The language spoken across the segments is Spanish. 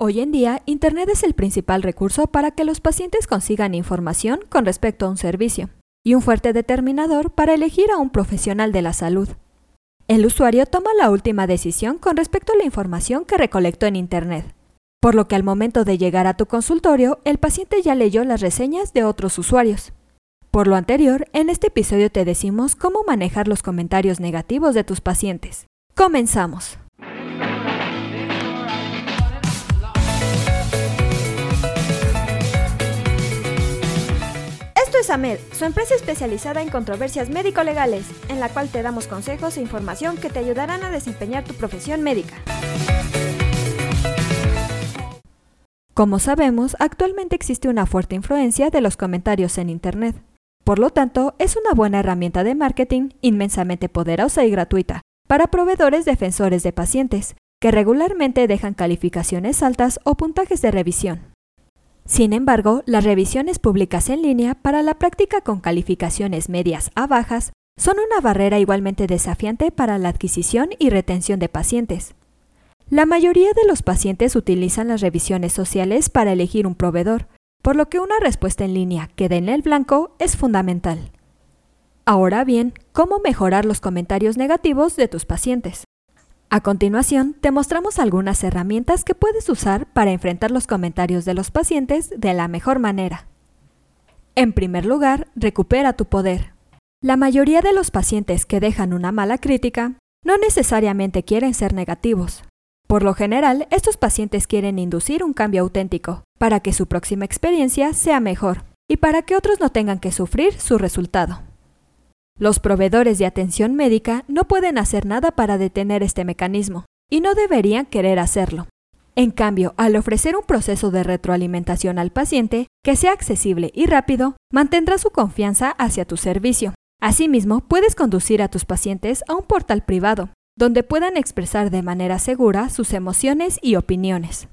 Hoy en día, Internet es el principal recurso para que los pacientes consigan información con respecto a un servicio y un fuerte determinador para elegir a un profesional de la salud. El usuario toma la última decisión con respecto a la información que recolectó en Internet, por lo que al momento de llegar a tu consultorio, el paciente ya leyó las reseñas de otros usuarios. Por lo anterior, en este episodio te decimos cómo manejar los comentarios negativos de tus pacientes. Comenzamos. Es AMED, su empresa especializada en controversias médico-legales, en la cual te damos consejos e información que te ayudarán a desempeñar tu profesión médica. Como sabemos, actualmente existe una fuerte influencia de los comentarios en Internet. Por lo tanto, es una buena herramienta de marketing inmensamente poderosa y gratuita para proveedores defensores de pacientes, que regularmente dejan calificaciones altas o puntajes de revisión. Sin embargo, las revisiones públicas en línea para la práctica con calificaciones medias a bajas son una barrera igualmente desafiante para la adquisición y retención de pacientes. La mayoría de los pacientes utilizan las revisiones sociales para elegir un proveedor, por lo que una respuesta en línea que dé en el blanco es fundamental. Ahora bien, ¿cómo mejorar los comentarios negativos de tus pacientes? A continuación, te mostramos algunas herramientas que puedes usar para enfrentar los comentarios de los pacientes de la mejor manera. En primer lugar, recupera tu poder. La mayoría de los pacientes que dejan una mala crítica no necesariamente quieren ser negativos. Por lo general, estos pacientes quieren inducir un cambio auténtico para que su próxima experiencia sea mejor y para que otros no tengan que sufrir su resultado. Los proveedores de atención médica no pueden hacer nada para detener este mecanismo, y no deberían querer hacerlo. En cambio, al ofrecer un proceso de retroalimentación al paciente que sea accesible y rápido, mantendrá su confianza hacia tu servicio. Asimismo, puedes conducir a tus pacientes a un portal privado, donde puedan expresar de manera segura sus emociones y opiniones.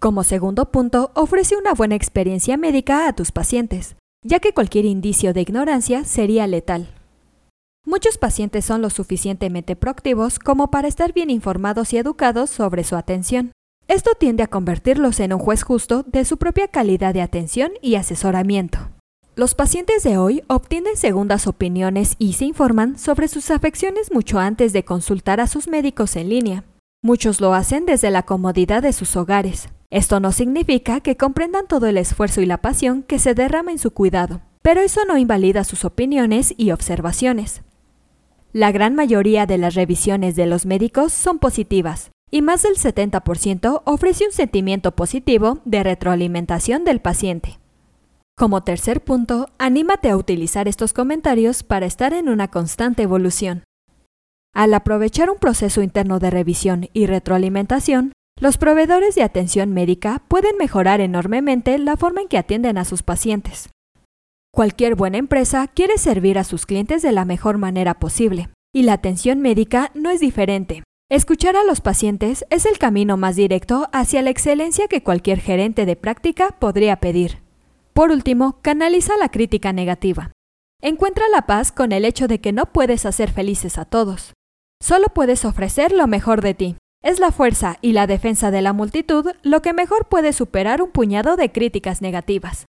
Como segundo punto, ofrece una buena experiencia médica a tus pacientes ya que cualquier indicio de ignorancia sería letal. Muchos pacientes son lo suficientemente proactivos como para estar bien informados y educados sobre su atención. Esto tiende a convertirlos en un juez justo de su propia calidad de atención y asesoramiento. Los pacientes de hoy obtienen segundas opiniones y se informan sobre sus afecciones mucho antes de consultar a sus médicos en línea. Muchos lo hacen desde la comodidad de sus hogares, esto no significa que comprendan todo el esfuerzo y la pasión que se derrama en su cuidado, pero eso no invalida sus opiniones y observaciones. La gran mayoría de las revisiones de los médicos son positivas, y más del 70% ofrece un sentimiento positivo de retroalimentación del paciente. Como tercer punto, anímate a utilizar estos comentarios para estar en una constante evolución. Al aprovechar un proceso interno de revisión y retroalimentación, los proveedores de atención médica pueden mejorar enormemente la forma en que atienden a sus pacientes. Cualquier buena empresa quiere servir a sus clientes de la mejor manera posible, y la atención médica no es diferente. Escuchar a los pacientes es el camino más directo hacia la excelencia que cualquier gerente de práctica podría pedir. Por último, canaliza la crítica negativa. Encuentra la paz con el hecho de que no puedes hacer felices a todos. Solo puedes ofrecer lo mejor de ti, es la fuerza y la defensa de la multitud lo que mejor puede superar un puñado de críticas negativas.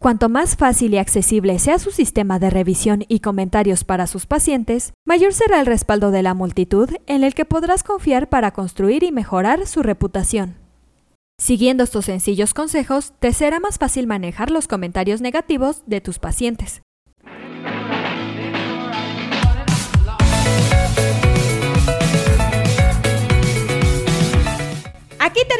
Cuanto más fácil y accesible sea su sistema de revisión y comentarios para sus pacientes, mayor será el respaldo de la multitud en el que podrás confiar para construir y mejorar su reputación. Siguiendo estos sencillos consejos, te será más fácil manejar los comentarios negativos de tus pacientes.